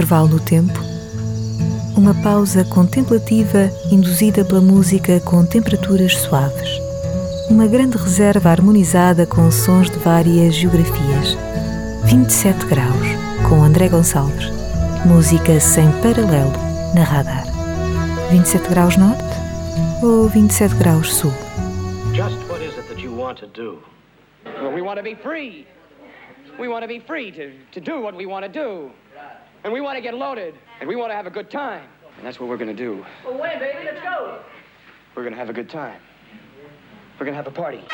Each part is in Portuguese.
intervalo no tempo, uma pausa contemplativa induzida pela música com temperaturas suaves, uma grande reserva harmonizada com sons de várias geografias. 27 graus, com André Gonçalves. Música sem paralelo na radar. 27 graus norte ou 27 graus sul? Just what is it that you want to do? Well, we want to be free. We want to be free to, to do what we want to do. And we want to get loaded. And we want to have a good time. And that's what we're going to do. Well, when, baby? Let's go. We're going to have a good time. We're going to have a party.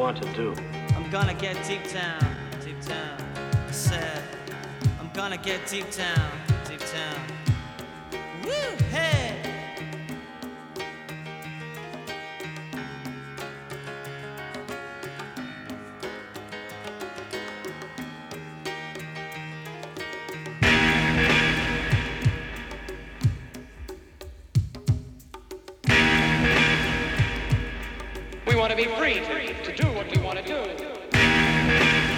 Want to do? I'm gonna get deep down, deep down. I said, I'm gonna get deep down, be free to, to do what we want to do.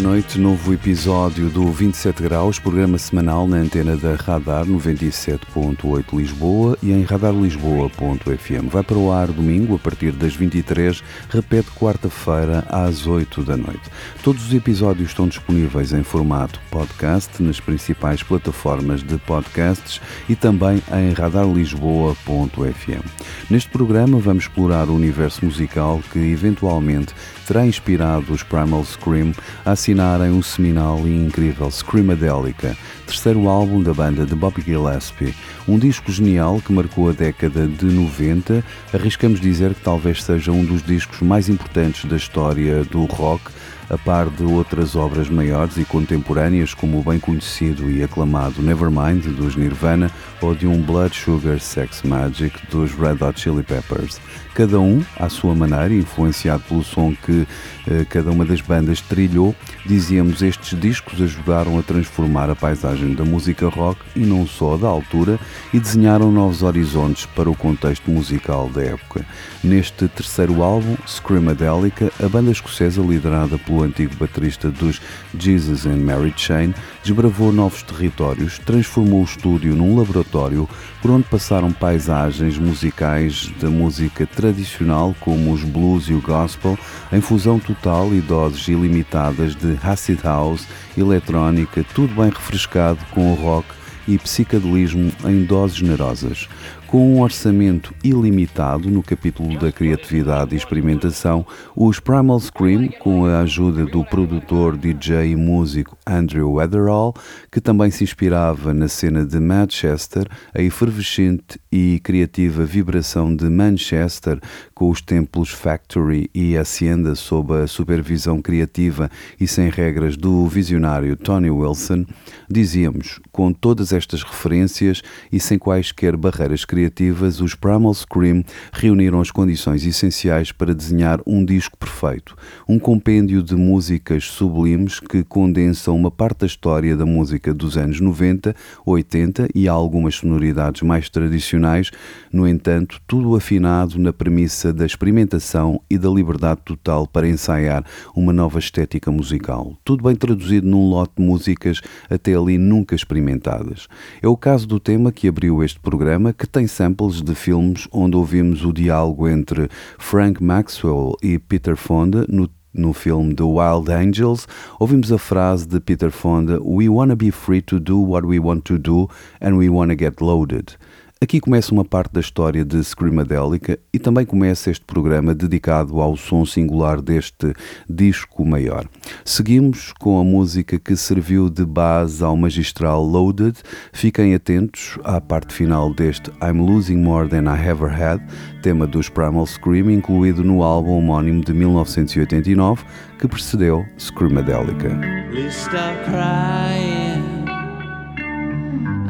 Boa noite, novo episódio do 27 Graus, programa semanal na antena da Radar 97.8 Lisboa e em radarlisboa.fm. Vai para o ar domingo a partir das 23, repete quarta-feira às 8 da noite. Todos os episódios estão disponíveis em formato podcast nas principais plataformas de podcasts e também em radarlisboa.fm. Neste programa vamos explorar o universo musical que eventualmente terá inspirado os Primal Scream a assinarem o seminal e incrível Screamadelica, terceiro álbum da banda de Bobby Gillespie, um disco genial que marcou a década de 90, arriscamos dizer que talvez seja um dos discos mais importantes da história do rock, a par de outras obras maiores e contemporâneas, como o bem conhecido e aclamado Nevermind dos Nirvana ou de um Blood Sugar Sex Magic dos Red Hot Chili Peppers cada um à sua maneira, influenciado pelo som que eh, cada uma das bandas trilhou. Dizíamos, estes discos ajudaram a transformar a paisagem da música rock e não só da altura e desenharam novos horizontes para o contexto musical da época. Neste terceiro álbum, Screamadelica, a banda escocesa liderada pelo antigo baterista dos Jesus and Mary Chain desbravou novos territórios, transformou o estúdio num laboratório por onde passaram paisagens musicais da música tradicional como os blues e o gospel, em fusão total e doses ilimitadas de acid house, eletrónica, tudo bem refrescado com o rock e psicadelismo em doses generosas. Com um orçamento ilimitado no capítulo da criatividade e experimentação, os Primal Scream, com a ajuda do produtor, DJ e músico Andrew Weatherall, que também se inspirava na cena de Manchester, a efervescente e criativa vibração de Manchester, com os templos Factory e Hacienda sob a supervisão criativa e sem regras do visionário Tony Wilson, dizíamos, com todas estas referências e sem quaisquer barreiras criativas, criativas, os Primal Scream reuniram as condições essenciais para desenhar um disco perfeito, um compêndio de músicas sublimes que condensam uma parte da história da música dos anos 90, 80 e algumas sonoridades mais tradicionais, no entanto, tudo afinado na premissa da experimentação e da liberdade total para ensaiar uma nova estética musical. Tudo bem traduzido num lote de músicas até ali nunca experimentadas. É o caso do tema que abriu este programa, que tem samples de filmes onde ouvimos o diálogo entre Frank Maxwell e Peter Fonda no no filme The Wild Angels, ouvimos a frase de Peter Fonda: We wanna be free to do what we want to do and we wanna get loaded. Aqui começa uma parte da história de Screamadelica e também começa este programa dedicado ao som singular deste disco maior. Seguimos com a música que serviu de base ao magistral Loaded. Fiquem atentos à parte final deste I'm Losing More Than I Ever Had, tema dos Primal Scream, incluído no álbum homónimo de 1989 que precedeu Screamadelica. Please stop crying.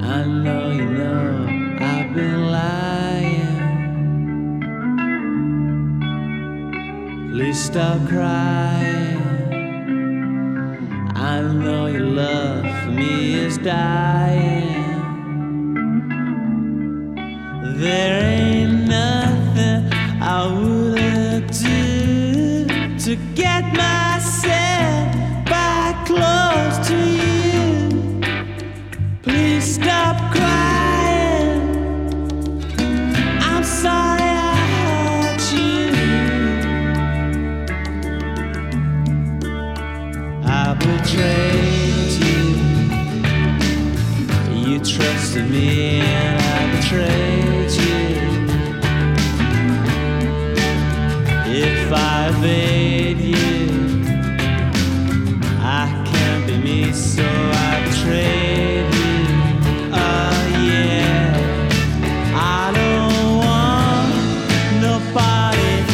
I know you know. Please stop crying. I know your love for me is dying. There ain't nothing I wouldn't do to get betrayed you. You trusted me and I betrayed you. If I evade you, I can't be me, so I betrayed you. Oh yeah, I don't want nobody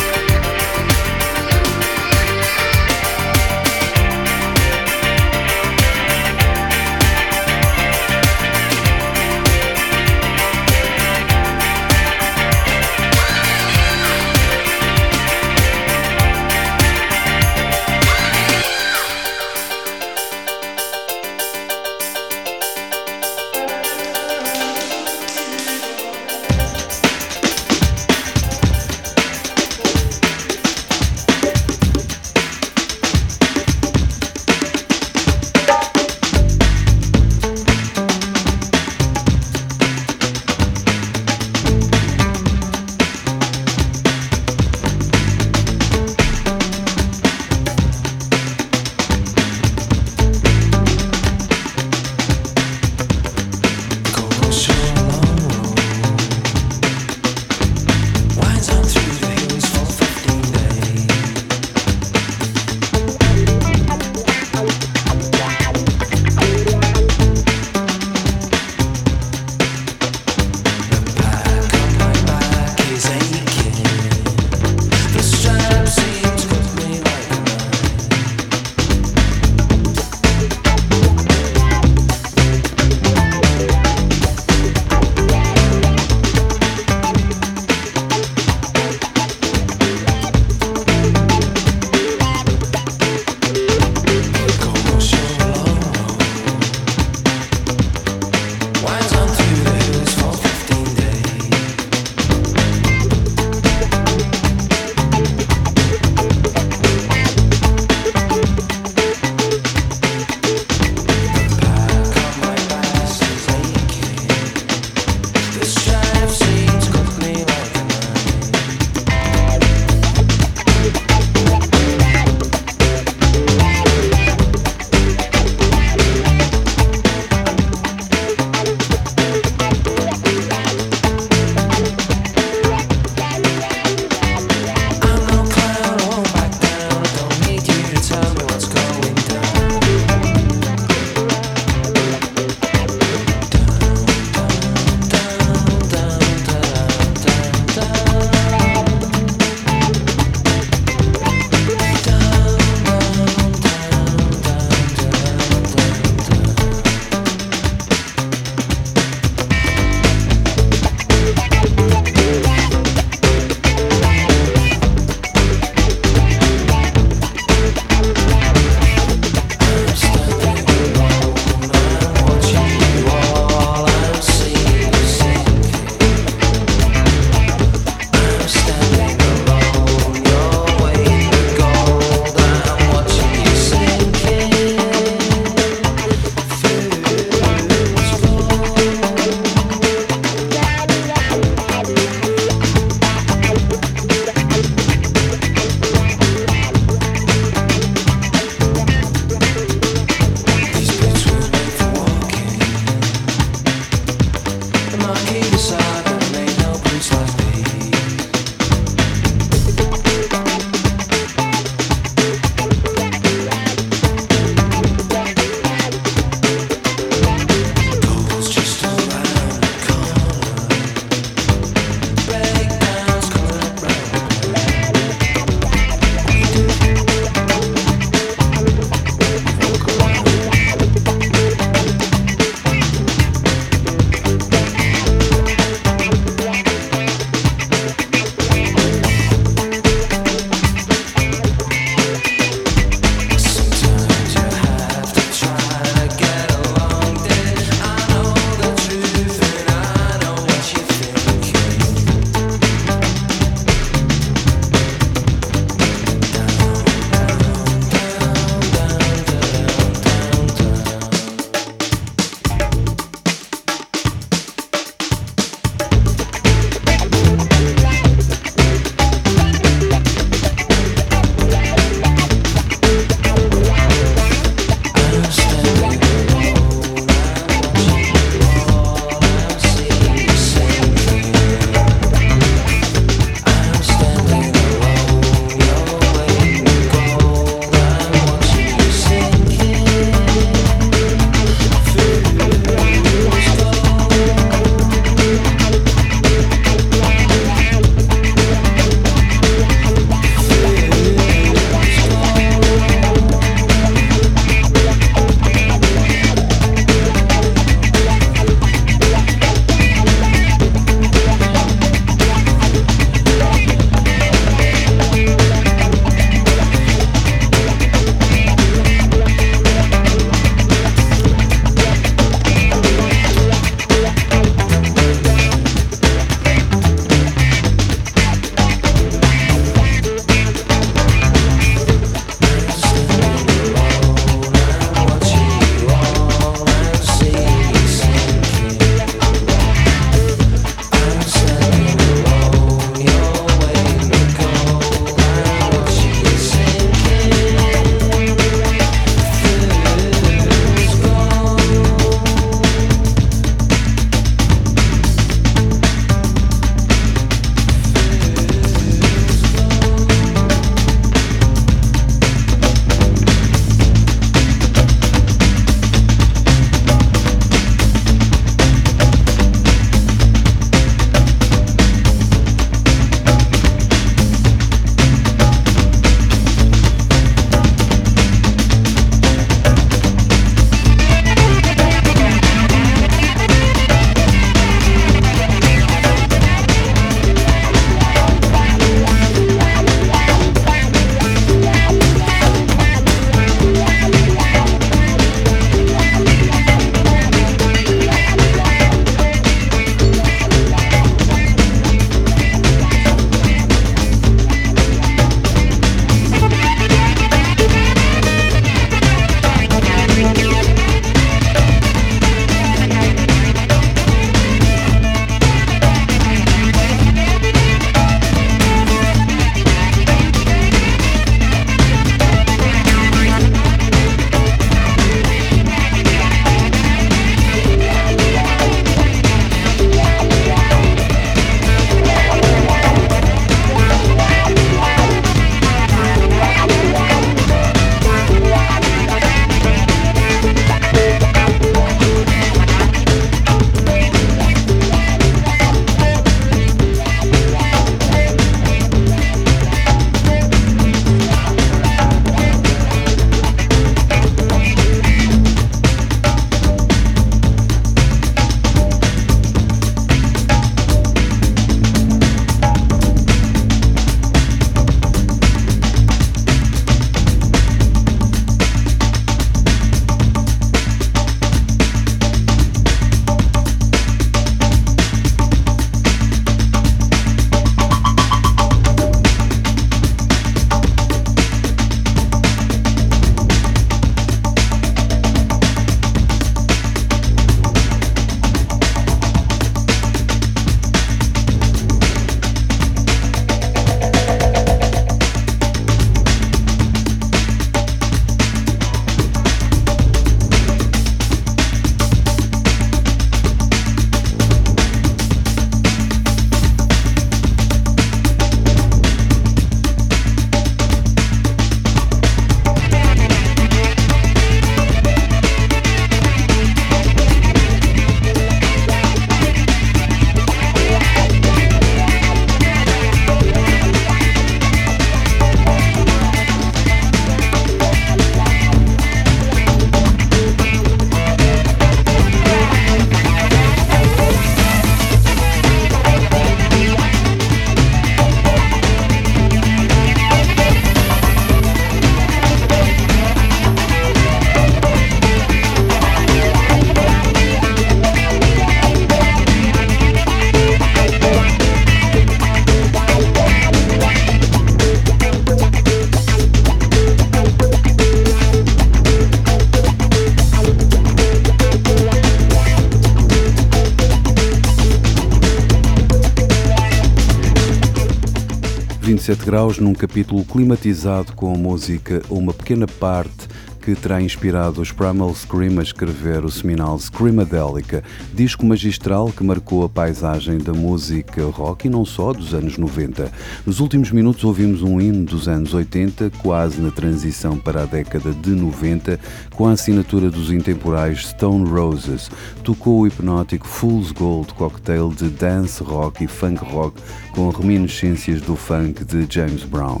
27 graus num capítulo climatizado com música Uma Pequena Parte que terá inspirado os Primal Scream a escrever o seminal Screamadelica, disco magistral que marcou a paisagem da música rock e não só dos anos 90. Nos últimos minutos ouvimos um hino dos anos 80, quase na transição para a década de 90, com a assinatura dos intemporais Stone Roses. Tocou o hipnótico Fool's Gold cocktail de dance rock e funk rock com reminiscências do funk de James Brown.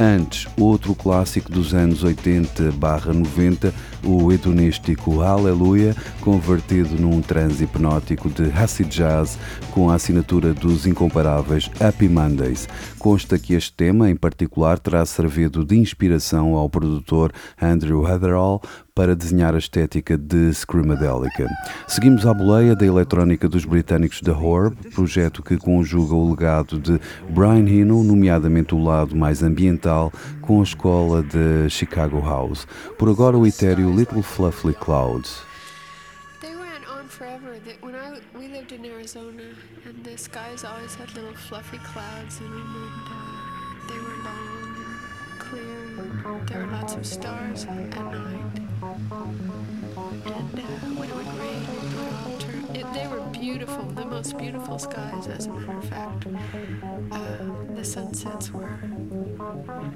Antes, outro clássico dos anos 80 90 90, o hedonístico Hallelujah, convertido num transe hipnótico de acid jazz com a assinatura dos incomparáveis Happy Mondays. Consta que este tema, em particular, terá servido de inspiração ao produtor Andrew Heatherall para desenhar a estética de Screamadelica. Seguimos à boleia da eletrónica dos britânicos The Horb, projeto que conjuga o legado de Brian Eno, nomeadamente o lado mais ambiental, com a escola de Chicago House. Por agora, o etéreo Little Fluffy Clouds. They went on forever. When I we lived in Arizona, and the skies always had little fluffy clouds in them, and uh, they were long and clear. There were lots of stars at night. And uh, when it would rain, it would all turn. It, they were beautiful, the most beautiful skies, as a matter of fact. Uh, the sunsets were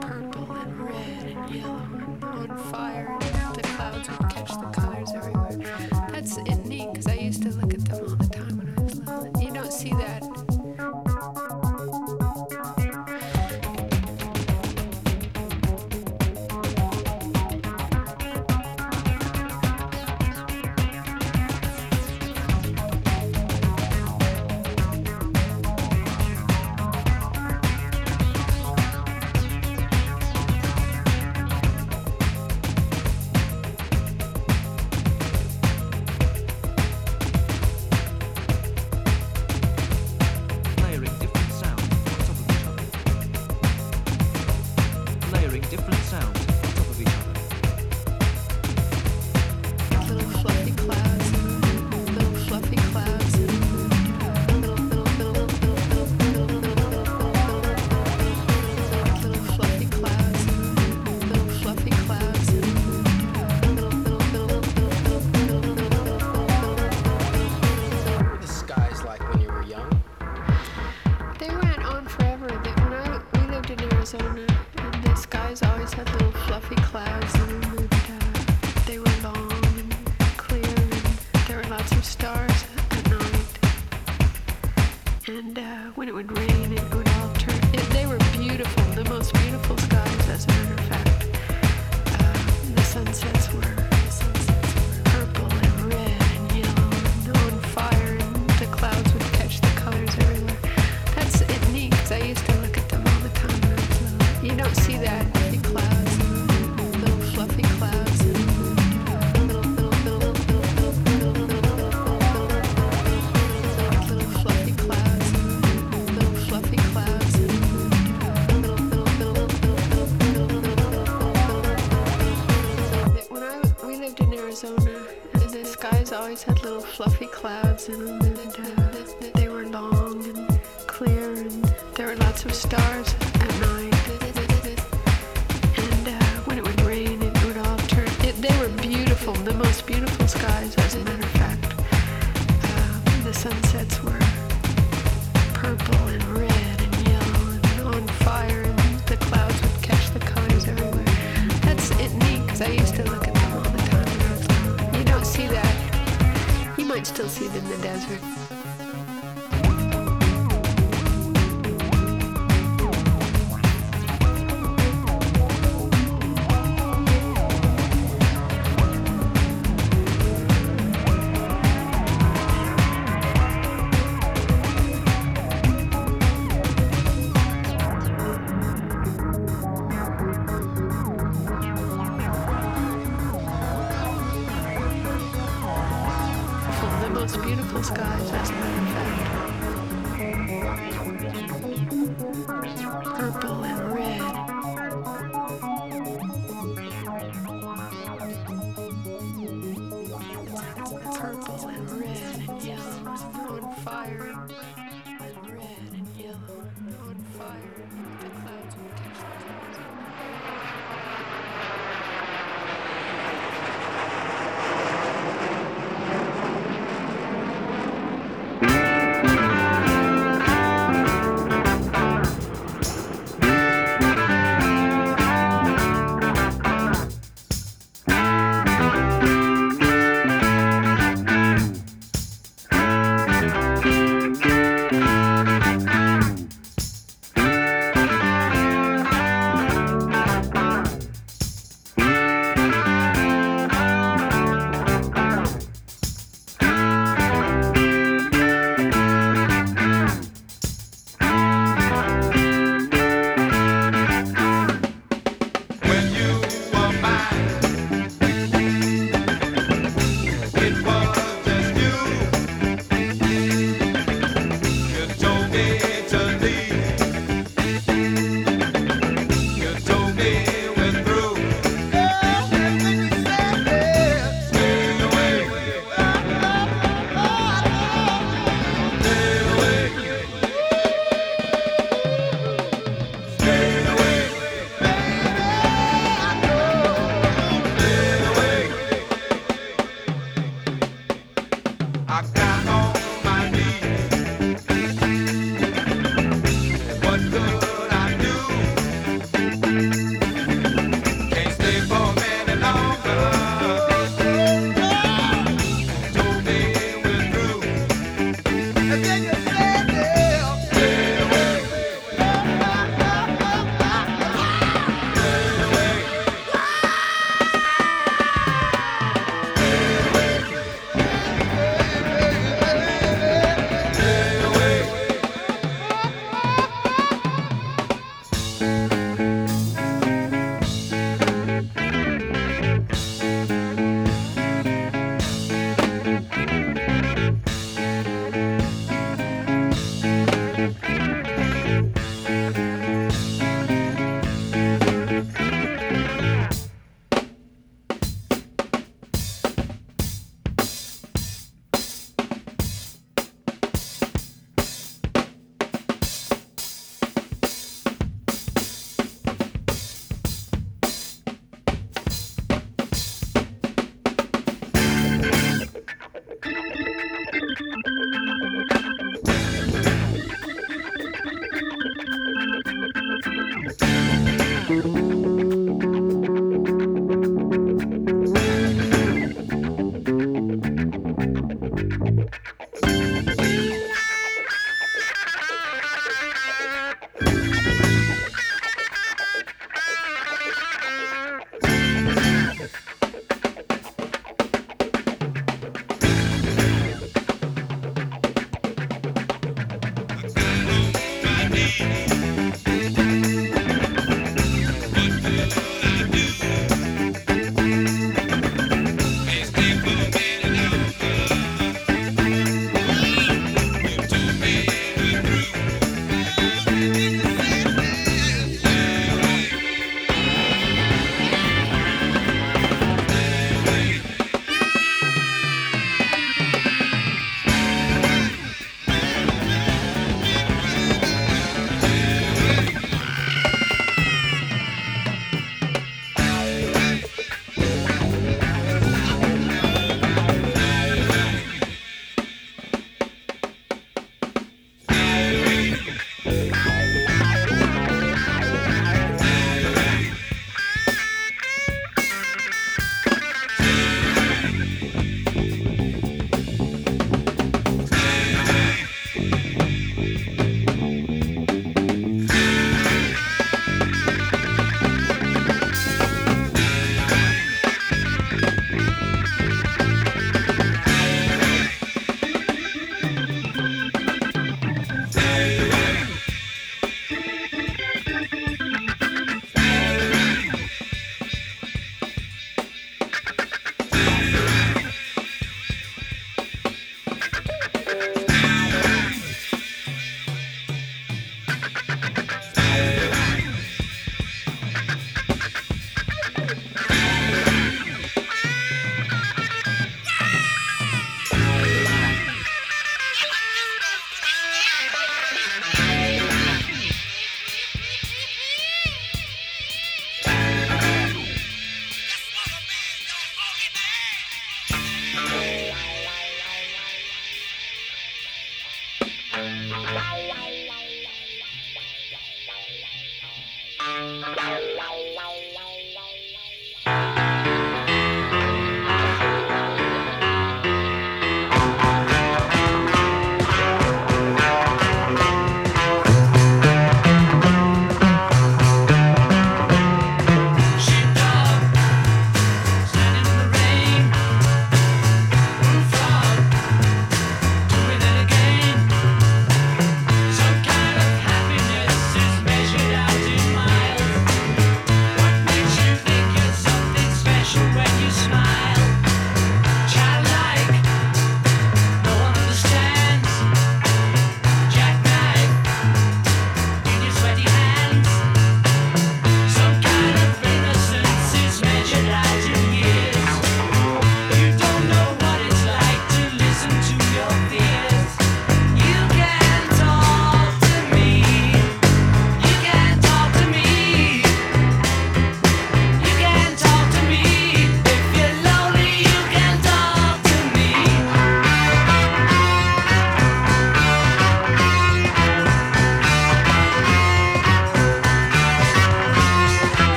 purple and red and yellow and on fire. And the clouds would catch the colors everywhere. That's neat because I used to look at them all the time when I was little. You don't see that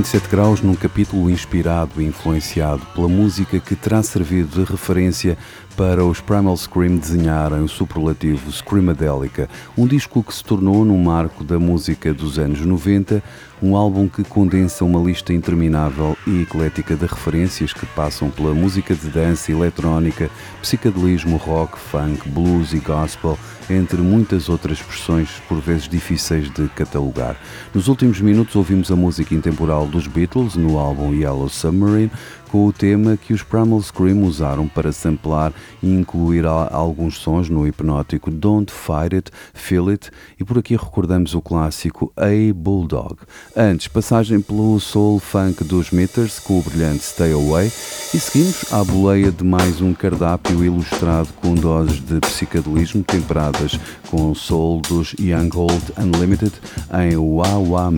27 graus num capítulo inspirado e influenciado pela música que terá servido de referência para os Primal Scream desenharem o superlativo Screamadelica, um disco que se tornou num marco da música dos anos 90, um álbum que condensa uma lista interminável e eclética de referências que passam pela música de dança, eletrónica, psicadelismo, rock, funk, blues e gospel, entre muitas outras expressões por vezes difíceis de catalogar. Nos últimos minutos ouvimos a música intemporal dos Beatles no álbum Yellow Submarine, com o tema que os Primal Scream usaram para samplar e incluir alguns sons no hipnótico Don't Fight It, Feel It e por aqui recordamos o clássico A Bulldog. Antes, passagem pelo soul funk dos Meters com o brilhante Stay Away e seguimos à boleia de mais um cardápio ilustrado com doses de psicadelismo temperadas com o soul dos Young Old Unlimited em Wow Wow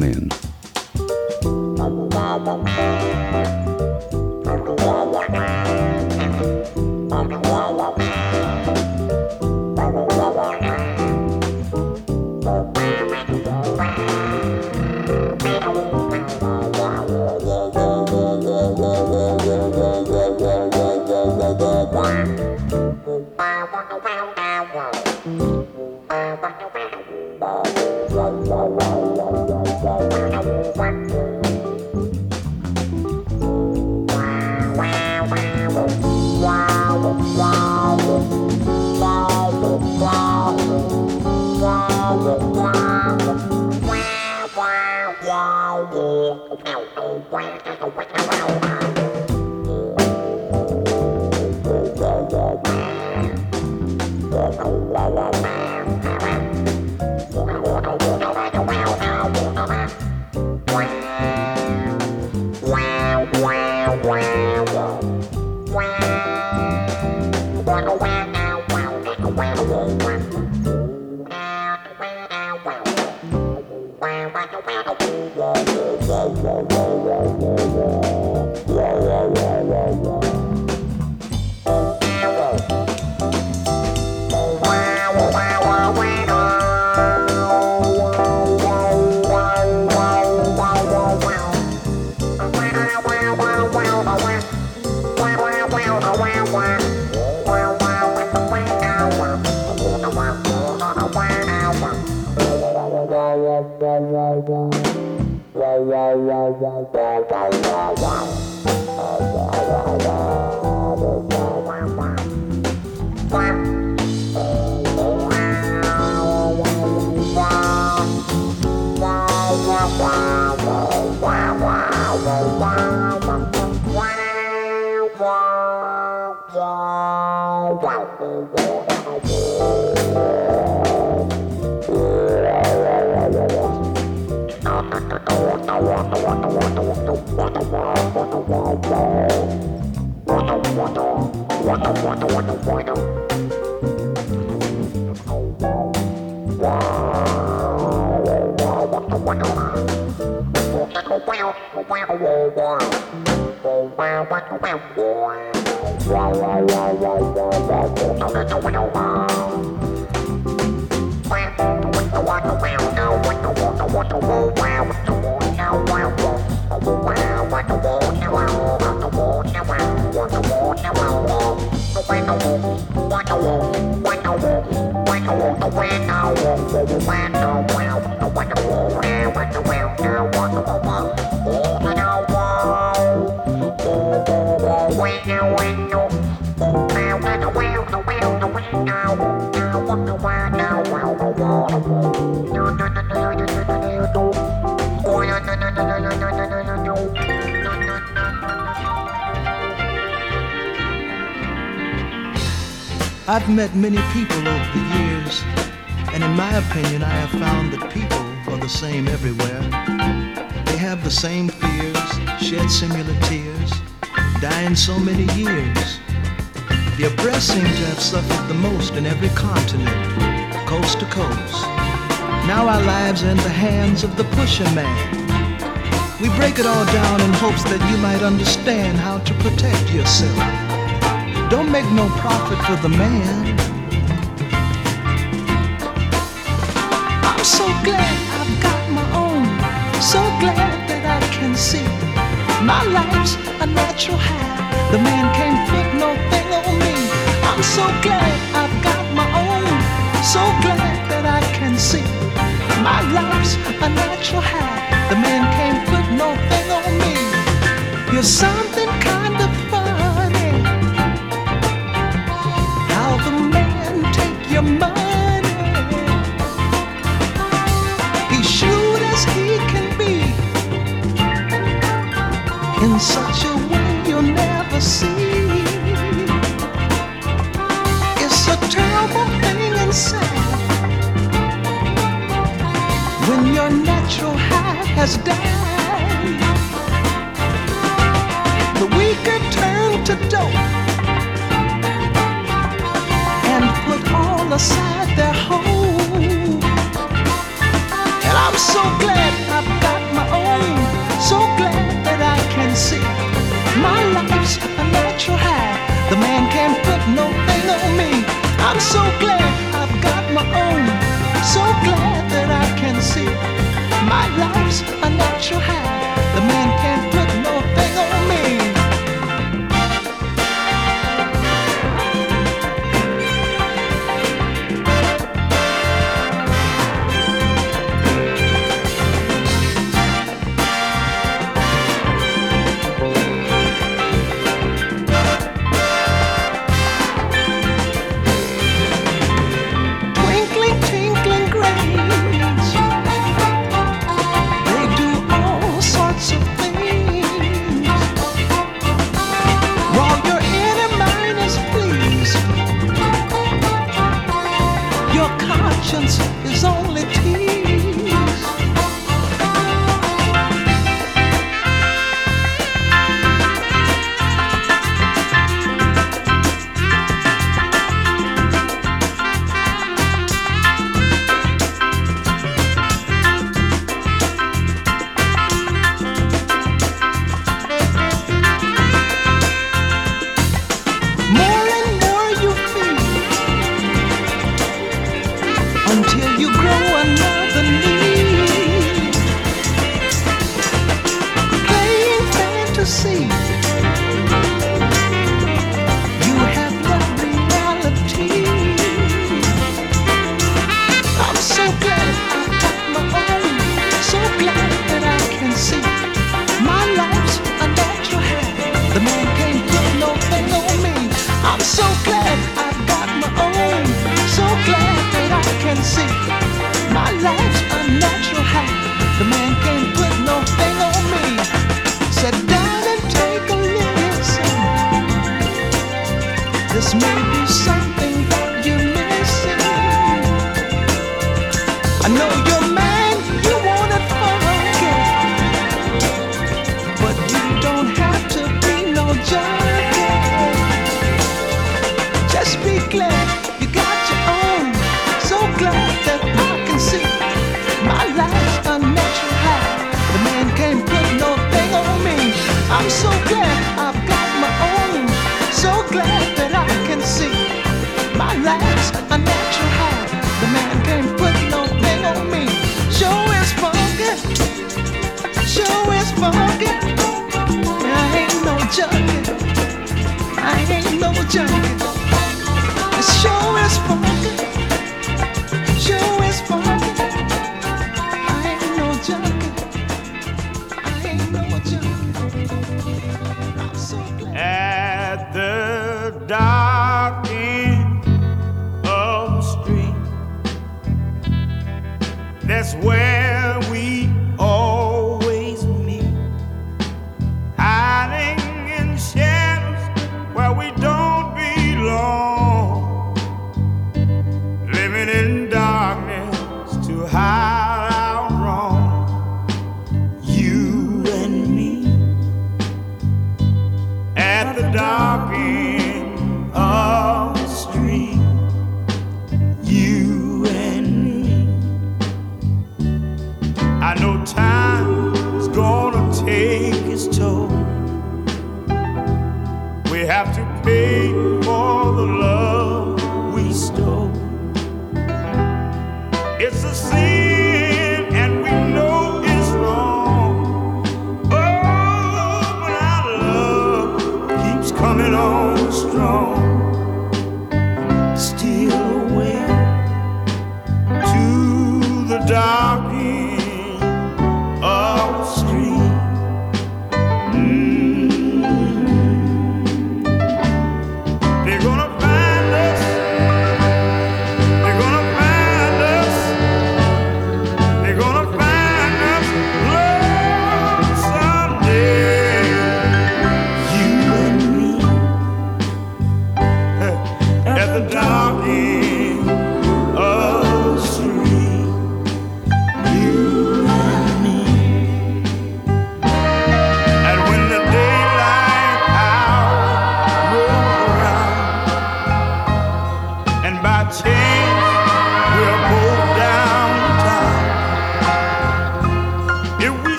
wait, just wait, wait. Many people over the years, and in my opinion, I have found that people are the same everywhere. They have the same fears, shed similar tears, in so many years. The oppressed seem to have suffered the most in every continent, coast to coast. Now our lives are in the hands of the pusher man. We break it all down in hopes that you might understand how to protect yourself. Don't make no profit for the man. So glad I've got my own. So glad that I can see my life's a natural high. The man can't put no thing on me. I'm so glad I've got my own. So glad that I can see my life's a natural high. The man can't put no thing on me. You're something kind of funny. How the man take your money. Such a way you'll never see. It's a terrible thing inside when your natural high has died. The weaker turn to dope and put all aside their hope. And I'm so glad I've got my own. So glad life's a natural high. The man can't put no thing on me. I'm so glad I've got my own. So glad that I can see my life's a natural high. Johnny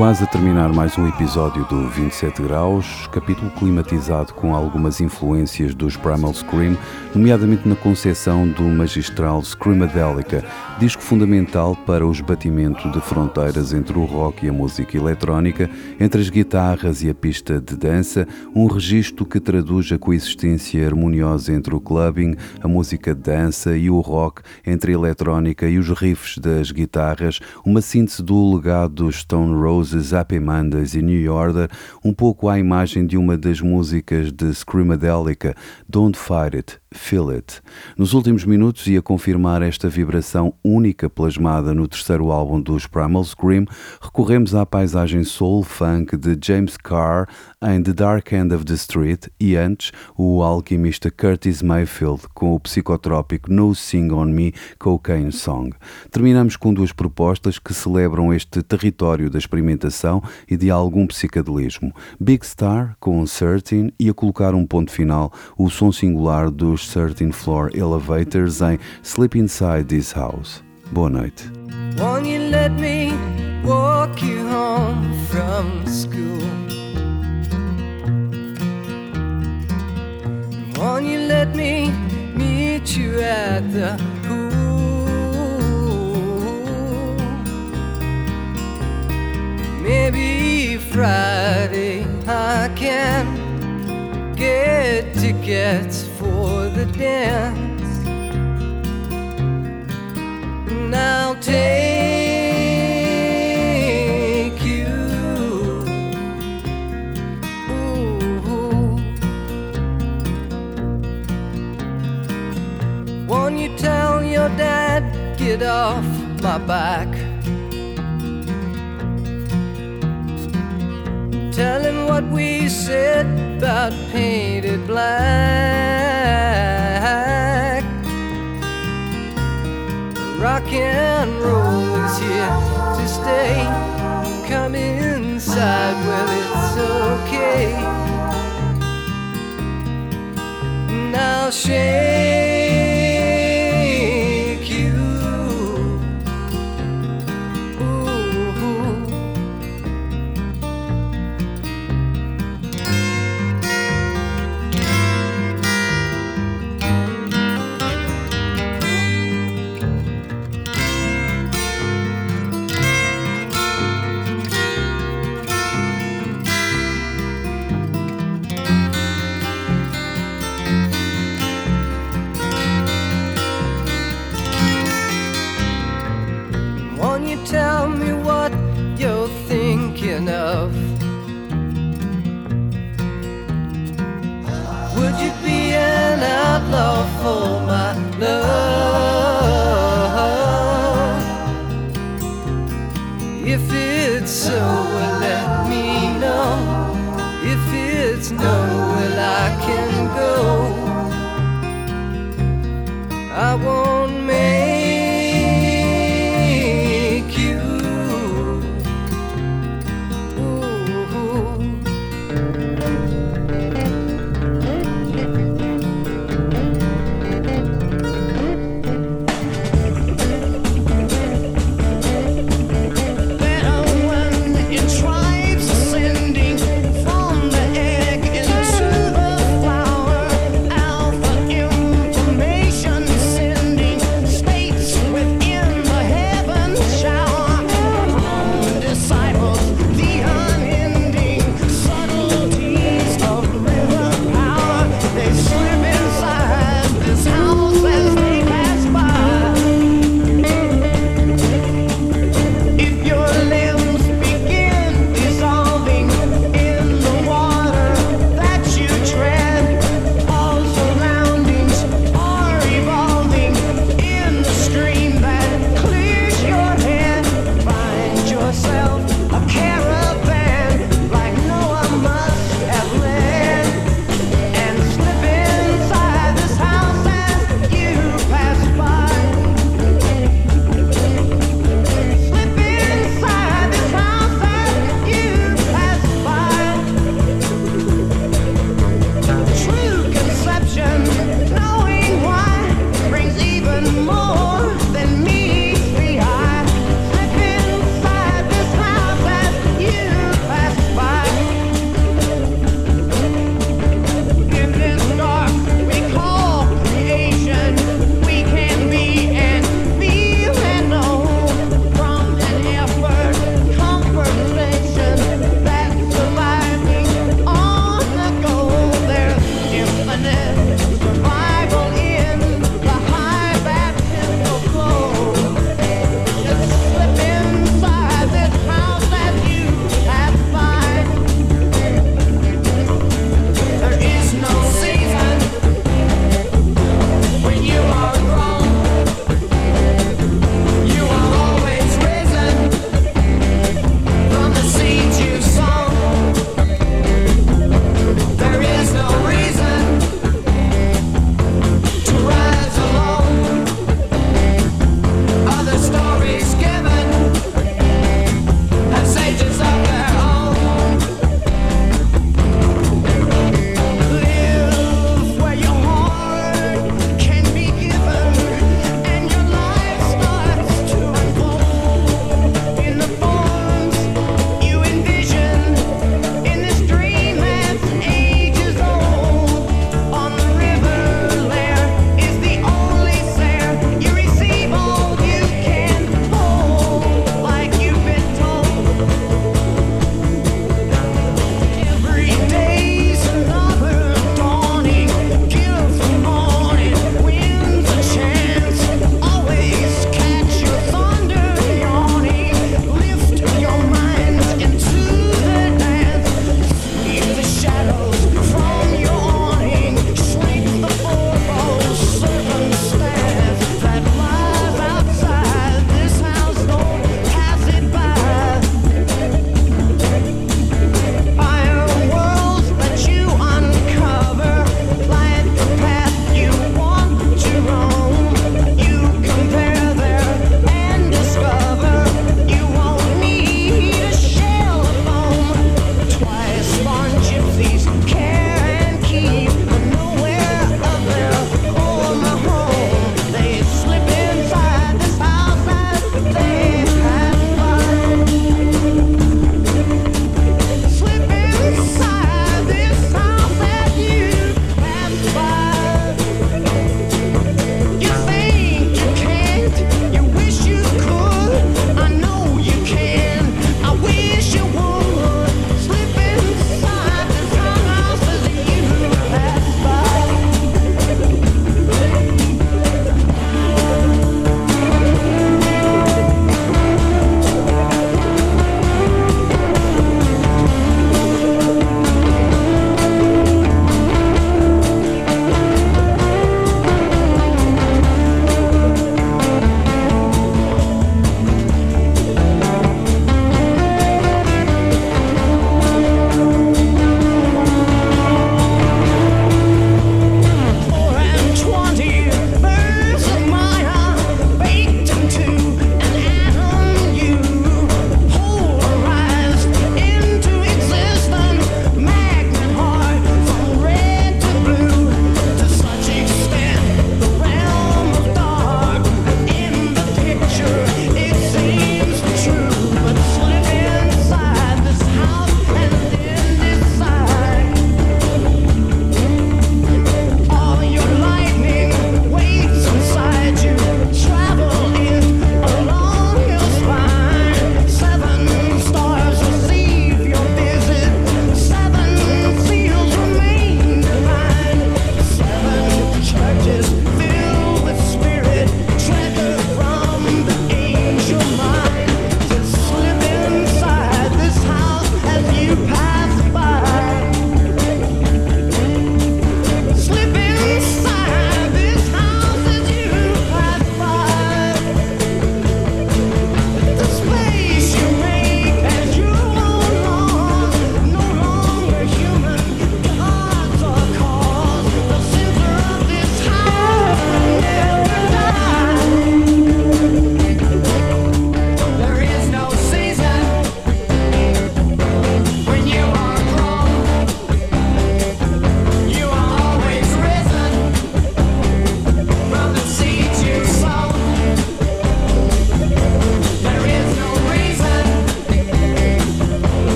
quase a terminar mais um episódio do 27 Graus, capítulo climatizado com algumas influências dos Primal Scream, nomeadamente na concepção do magistral Screamadelica, disco fundamental para o esbatimento de fronteiras entre o rock e a música eletrónica, entre as guitarras e a pista de dança, um registro que traduz a coexistência harmoniosa entre o clubbing, a música de dança e o rock, entre a eletrónica e os riffs das guitarras, uma síntese do legado dos Stone Roses, Happy Mondays e New Order, um pouco à imagem de uma das músicas de Screamadelica, Don't Fight It, Feel It. Nos últimos minutos ia confirmar esta vibração única plasmada no terceiro álbum dos Primal Scream, recorremos à paisagem soul funk de James Carr em The Dark End of the Street e antes o alquimista Curtis Mayfield com o psicotrópico No Sing On Me Cocaine Song. Terminamos com duas propostas que celebram este território da experimentação e de algum psicadelismo. Big Star com Certain e a colocar um ponto final o som singular dos Certain Floor Elevators em Sleep Inside This House. Boa noite. Won't you let me walk you home from school? Won't you let me meet you at the? Maybe Friday I can get tickets for the dance. take you. Won't you tell your dad, get off my back? Tell him what we said about painted black. Rock and roll is here to stay. Come inside, well, it's okay. Now shake. If it's so, well, let me know. If it's no, well, I can go.